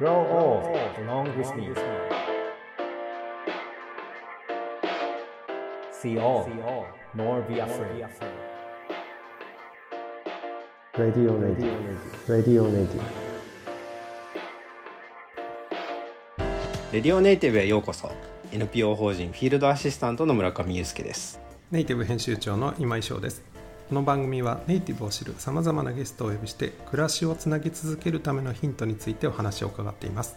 Grow old along with me. See all, nor be afraid. Radio Radio Radio Radio レディオネイティブへようこそ NPO 法人フィールドアシスタントの村上裕介ですネイティブ編集長の今井翔ですこの番組はネイティブを知るさまざまなゲストをお呼びして暮らしをつなぎ続けるためのヒントについてお話を伺っています。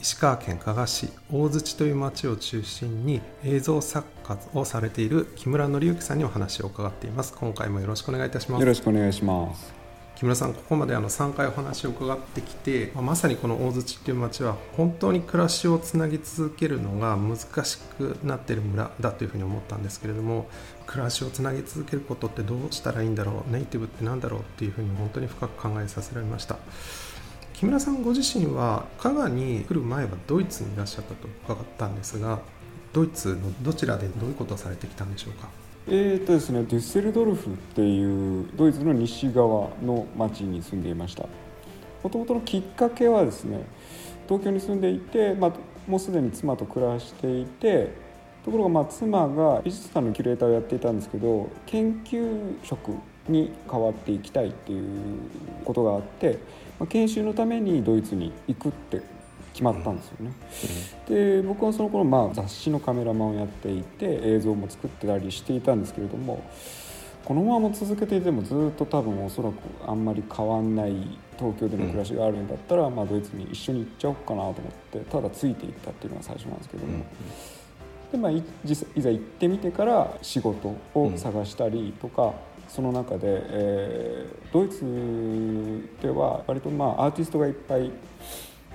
石川県加賀市大槌という町を中心に映像作家をされている木村紀之さんにお話を伺っています。今回もよろしくお願いいたします。よろしくお願いします。木村さんここまであの3回お話を伺ってきてままさにこの大槌っていう町は本当に暮らしをつなぎ続けるのが難しくなってる村だというふうに思ったんですけれども暮らしをつなぎ続けることってどうしたらいいんだろうネイティブって何だろうっていうふうに本当に深く考えさせられました。木村さんご自身は加賀に来る前はドイツにいらっしゃったと伺ったんですがドイツのどちらでどういうことをされてきたんでしょうか？えーとですね、デュッセルドルフっていうドイツの西側の町に住んでいました。もともとのきっかけはですね東京に住んでいて、まあ、もうすでに妻と暮らしていてところがまあ妻が美術館のキュレーターをやっていたんですけど研究職に変わっていきたいっていうことがあって、まあ、研修のためにドイツに行くって決まったんですよね。で僕はその頃まあ雑誌のカメラマンをやっていて映像も作ってたりしていたんですけれどもこのまま続けていてもずっと多分おそらくあんまり変わんない東京での暮らしがあるんだったら、まあ、ドイツに一緒に行っちゃおうかなと思ってただついていったっていうのが最初なんですけども。でまあ、い実いざ行ってみてから仕事を探したりとか、その中で、えードイツでは割とまあアーティストがいっぱい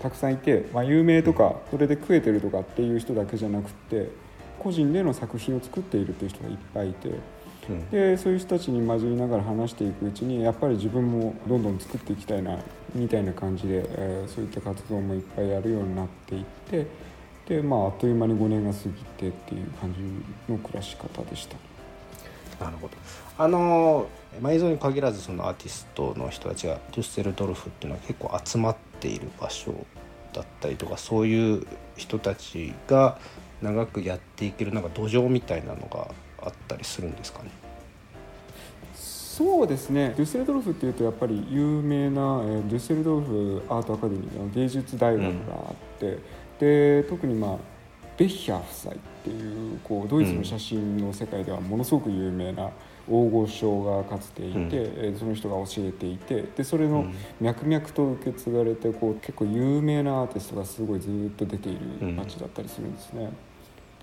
たくさんいて、まあ、有名とかそれで食えてるとかっていう人だけじゃなくて個人での作品を作っているっていう人がいっぱいいて。でそういう人たちに交じりながら話していくうちにやっぱり自分もどんどん作っていきたいなみたいな感じで、えーそういった活動もいっぱいやるようになっていってで、まあ、あっという間に5年が過ぎてっていう感じの暮らし方でした。なるほどあのまあ映像に限らずそのアーティストの人たちがデュッセルドルフっていうのは結構集まってている場所だったりとかそういう人たちが長くやっていけるなんか土壌みたいなのがあったりするんですかね？そうですねデュッセルドルフっていうとやっぱり有名な、えデュッセルドルフアートアカデミーの芸術大学があって、で特にまあベッヒャー夫妻っていうこうドイツの写真の世界ではものすごく有名な大御所がかつていて、うん。えーその人が教えていてでそれの脈々と受け継がれてこう結構有名なアーティストがすごいずっと出ている街だったりするんですね。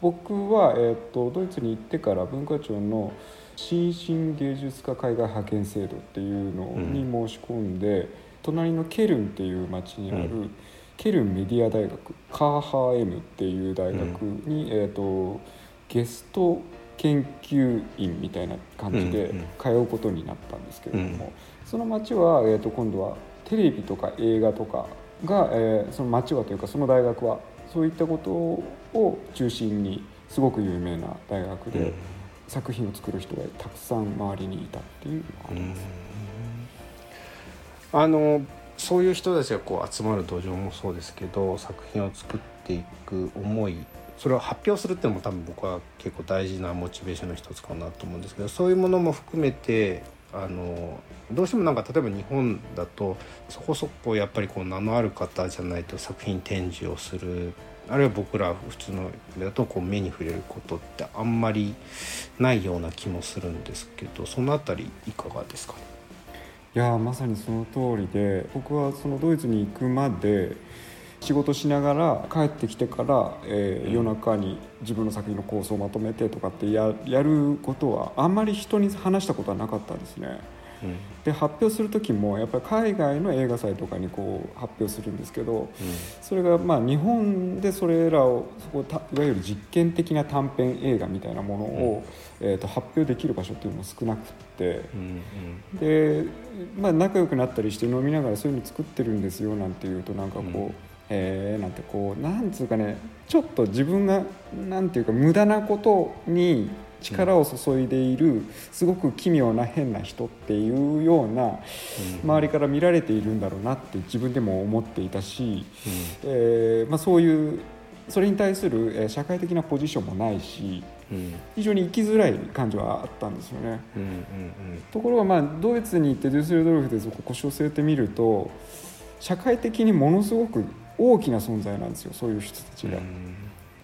僕は、えー、とドイツに行ってから文化庁の新進芸術家海外派遣制度っていうのに申し込んで、隣のケルンっていう町にある、うん。ケルンメディア大学カーハー M っていう大学に、えー、とゲスト研究員みたいな感じで通うことになったんですけれども、その町は、えー、と今度はテレビとか映画とかが、えーその町はというかその大学はそういったことを中心にすごく有名な大学で、うん。作品を作る人がたくさん周りにいたっていうのがあります。あのそういう人たちがこう集まる土壌もそうですけど作品を作っていく思いそれを発表するっていうのも多分僕は結構大事なモチベーションの一つかなと思うんですけどそういうものも含めてあのどうしてもなんか例えば日本だとそこそこやっぱりこう名のある方じゃないと作品展示をするあるいは僕ら普通のだとこう目に触れることってあんまりないような気もするんですけどそのあたりいかがですか？いやまさにその通りで僕はそのドイツに行くまで仕事しながら帰ってきてから、えー夜中に自分の作品の構想をまとめてとかってややることはあんまり人に話したことはなかったんですね。で発表する時もやっぱり海外の映画祭とかにこう発表するんですけど、それがまあ日本でそれらをそこたいわゆる実験的な短編映画みたいなものを、えー、と発表できる場所っていうのも少なくって。うんで、まあ、仲良くなったりして飲みながらそういうの作ってるんですよなんて言うとなんかこう、うんえーなんてこうなんつうかねちょっと自分がなんていうか無駄なことに力を注いでいるすごく奇妙な変な人っていうような周りから見られているんだろうなって自分でも思っていたし、えーまあ、そういうそれに対するえー社会的なポジションもないしうん。非常に生きづらい感じはあったんですよね。うんうんところがまあドイツに行ってデュッセルドルフでそこ腰を据えてみると社会的にものすごく大きな存在なんですよそういう人たちが、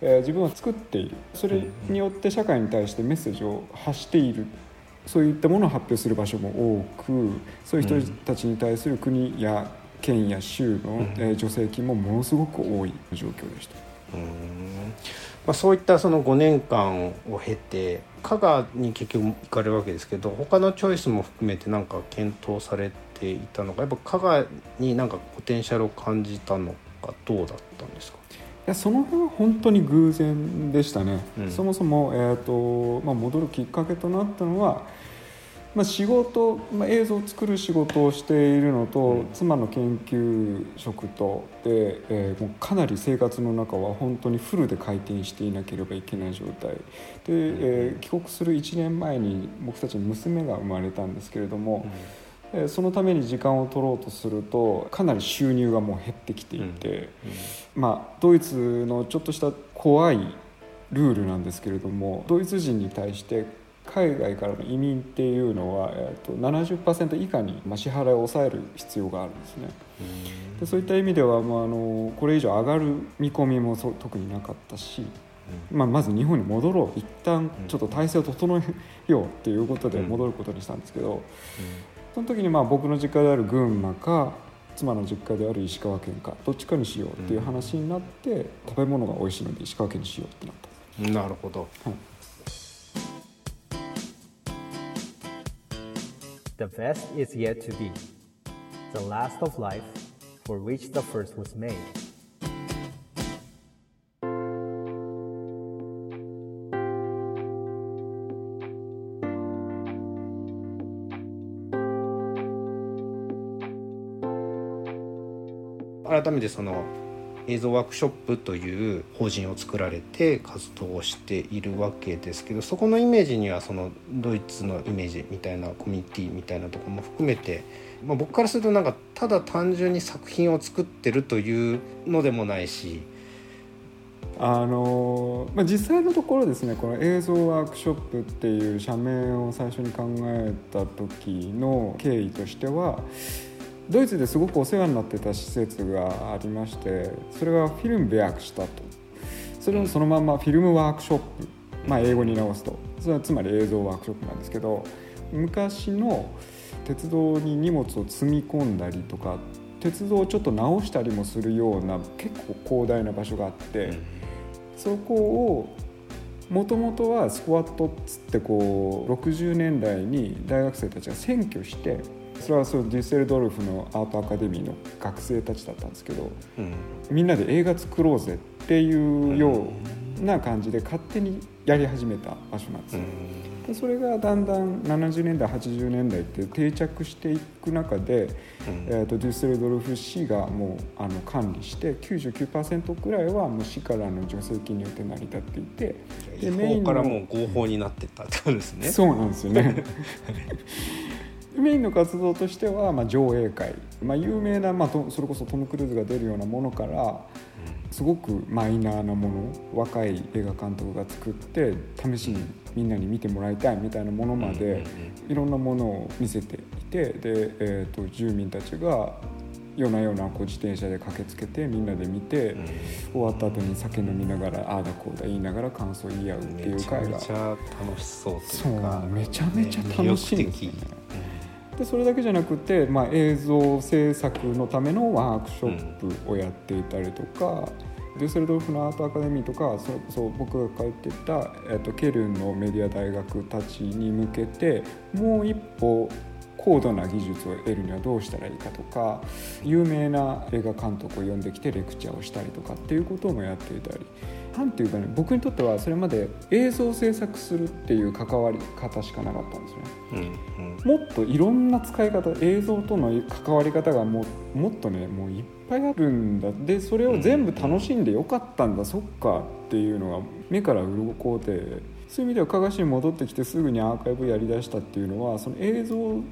えー自分は作っている。それによって社会に対してメッセージを発している。そういったものを発表する場所も多くそういう人たちに対する国や県や州の、えー助成金もものすごく多い状況でした。うん。まあ、そういったその5年間を経て香川に結局行かれるわけですけど他のチョイスも含めて何か検討されていたのかやっぱ香川になんかポテンシャルを感じたのかどうだったんですか？いやその辺は本当に偶然でしたね、うん。そもそも、えーとまあ、戻るきっかけとなったのは、まあ、仕事、まあ、映像を作る仕事をしているのと、うん。妻の研究職とで、えーもうかなり生活の中は本当にフルで回転していなければいけない状態。で、えー帰国する1年前に僕たちに娘が生まれたんですけれども、えーそのために時間を取ろうとするとかなり収入がもう減ってきていて。まあ、ドイツのちょっとした怖いルールなんですけれどもドイツ人に対して海外からの移民っていうのは、えー、と70%以下にまあ支払いを抑える必要があるんですね。でそういった意味では、まあ、あのこれ以上上がる見込みも特になかったし、まあ、まず日本に戻ろう。一旦ちょっと体制を整えようっていうことで戻ることにしたんですけど、その時にまあ僕の実家である群馬か妻の実家である石川県かどっちかにしようっていう話になって、食べ物が美味しいので石川県にしようってなったなるほど The best is yet to be. The last of life, for which the first was made. 改めてその映像ワークショップという法人を作られて活動をしているわけですけどそこのイメージにはそのドイツのイメージみたいなコミュニティみたいなとこも含めて、まあ、僕からするとなんかただ単純に作品を作ってるというのでもないし。あのまあ、実際のところですねこの映像ワークショップっていう社名を最初に考えた時の経緯としてはドイツですごくお世話になってた施設がありましてそれがフィルムベアクしたとそれをそのままフィルムワークショップ、まあ、英語に直すとそれはつまり映像ワークショップなんですけど昔の鉄道に荷物を積み込んだりとか鉄道をちょっと直したりもするような結構広大な場所があって。そこをもともとはスクワットっつってこう60年代に大学生たちが占拠してそれはそうデュッセルドルフのアートアカデミーの学生たちだったんですけどうん。みんなで映画作ろうぜっていうような感じで勝手にやり始めた場所なんですそれがだんだん70年代80年代って定着していく中で、えー、とデュッセルドルフ市がもうあの管理して99%くらいはもう市からの助成金によって成り立っていて違法からもう合法になってったってことですね。そうなんですよね メインの活動としては、まあ、上映会、まあ、有名な、まあ、とそれこそトム・クルーズが出るようなものからすごくマイナーなもの若い映画監督が作って試しにみんなに見てもらいたいみたいなものまでいろんなものを見せていてで、えー、と住民たちが夜な夜なこう自転車で駆けつけてみんなで見て、終わった後に酒飲みながらああだこうだ言いながら感想を言い合うっていめちゃう会が。めちゃ楽しそうとそいううかめちゃめちゃ楽しいんですよねでそれだけじゃなくて、まあ、映像制作のためのワークショップをやっていたりとか、デュッセルドルフのアートアカデミーとかそれこそ僕が通ってた、えっと、ケルンのメディア大学たちに向けてもう一歩高度な技術を得るにはどうしたらいいかとか有名な映画監督を呼んできてレクチャーをしたりとかっていうこともやっていたりなんていうかね僕にとってはそれまで映像制作するっていう関わり方しかなかったんですよね。うんうんもっといろんな使い方映像との関わり方がもうもっとねもういっぱいあるんだでそれを全部楽しんでよかったんだ、そっかっていうのが目から鱗でそういう意味では加賀市に戻ってきてすぐにアーカイブやりだしたっていうのはその映像を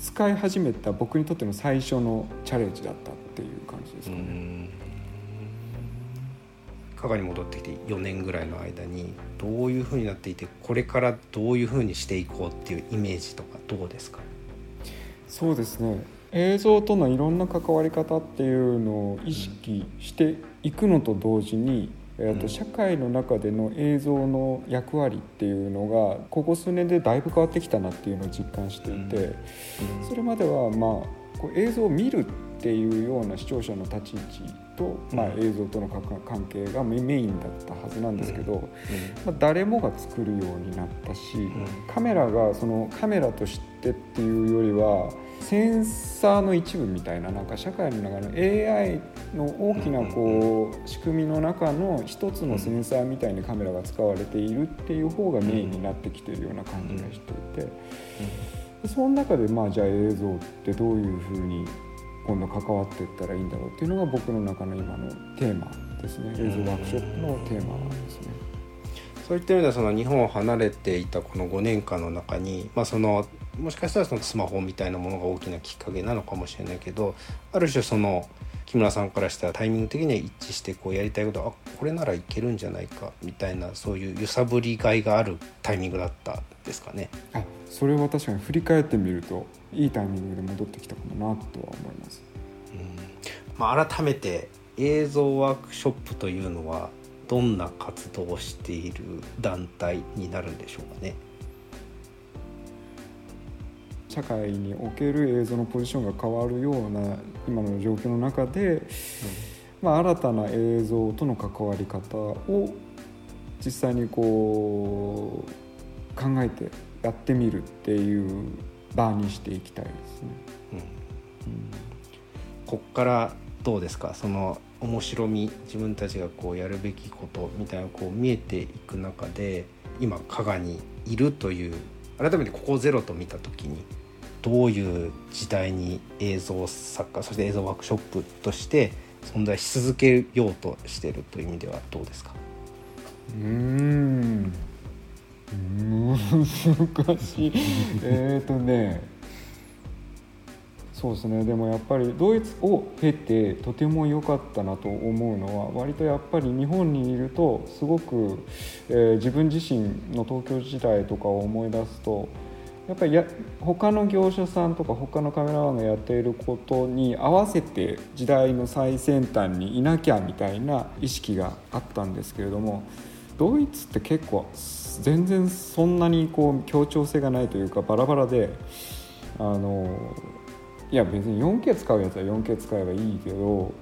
使い始めた僕にとっての最初のチャレンジだったっていう感じですかね。加賀に戻ってきて4年ぐらいの間にどういうふうになっていてこれからどういうふうにしていこうっていうイメージとかどうですか？そうですね。映像とのいろんな関わり方っていうのを意識していくのと同時に、えーと社会の中での映像の役割っていうのがここ数年でだいぶ変わってきたなっていうのを実感していて、それまではまあこう映像を見るっていうような視聴者の立ち位置と、まあ、映像との関係がメインだったはずなんですけど、まあ、誰もが作るようになったし、カメラがそのカメラとしてっていうよりはセンサーの一部みたいななんか社会の中の AI の大きなこう仕組みの中の一つのセンサーみたいにカメラが使われているっていう方がメインになってきているような感じがしていてその中でまあじゃあ映像ってどういうふうに今度関わっていったらいいんだろうっていうのが僕の中の今のテーマですね映像ワークショップのテーマなんですね。そういった意味ではその日本を離れていたこの5年間の中に、まあ、そのもしかしたらそのスマホみたいなものが大きなきっかけなのかもしれないけどある種その木村さんからしたらタイミング的には一致してこうやりたいことあこれならいけるんじゃないかみたいなそういう揺さぶりがいがあるタイミングだったですかね。あそれは確かに振り返ってみるといいタイミングで戻ってきたかもなとは思います。うんまあ、改めて映像ワークショップというのはどんな活動をしている団体になるんでしょうかね。社会における映像のポジションが変わるような今の状況の中で、うん、まあ、新たな映像との関わり方を実際にこう考えてやってみるっていう場にしていきたいですね。うん、うん、こっからどうですか？その面白み自分たちがこうやるべきことみたいなこう見えていく中で今加賀にいるという改めてここゼロと見た時にどういう時代に映像作家そして映像ワークショップとして存在し続けようとしているという意味ではどうですか？うん。難しい。えっとね。そうですね。でもやっぱりドイツを経てとても良かったなと思うのは割とやっぱり日本にいるとすごく、えー、自分自身の東京時代とかを思い出すとやっぱりや他の業者さんとか他のカメラマンがやっていることに合わせて時代の最先端にいなきゃみたいな意識があったんですけれどもドイツって結構全然そんなにこう協調性がないというかバラバラであのいや別に 4K 使うやつは 4K 使えばいいけど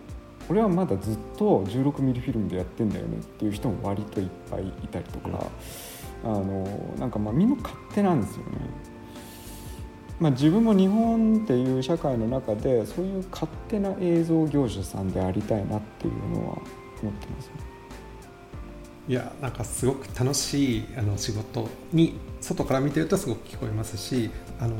俺はまだずっと16ミリフィルムでやってんだよねっていう人も割といっぱいいたりとか、あのなんかまあみんな勝手なんですよね。まあ、自分も日本っていう社会の中でそういう勝手な映像業者さんでありたいなっていうのは思ってます、ね、いやなんかすごく楽しいあの仕事に外から見てるとすごく聞こえますしあの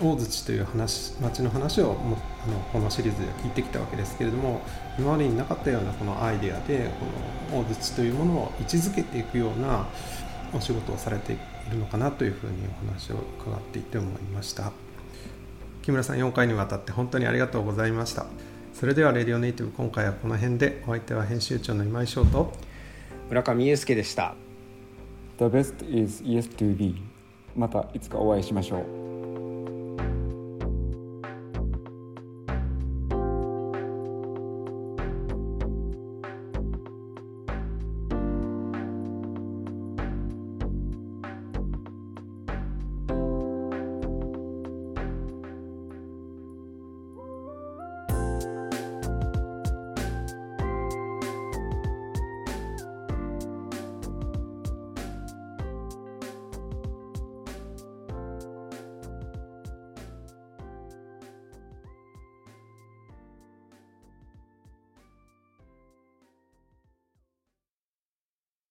大槌という話町の話をもあのこのシリーズで聞いてきたわけですけれども今までになかったようなこのアイデアでこの大槌というものを位置づけていくようなお仕事をされていくるのかなというふうにお話を伺っていて思いました。木村さん4回にわたって本当にありがとうございました。それではレディオネイティブ今回はこの辺でお相手は編集長の今井翔と村上裕介でした。The best is yes to be またいつかお会いしましょう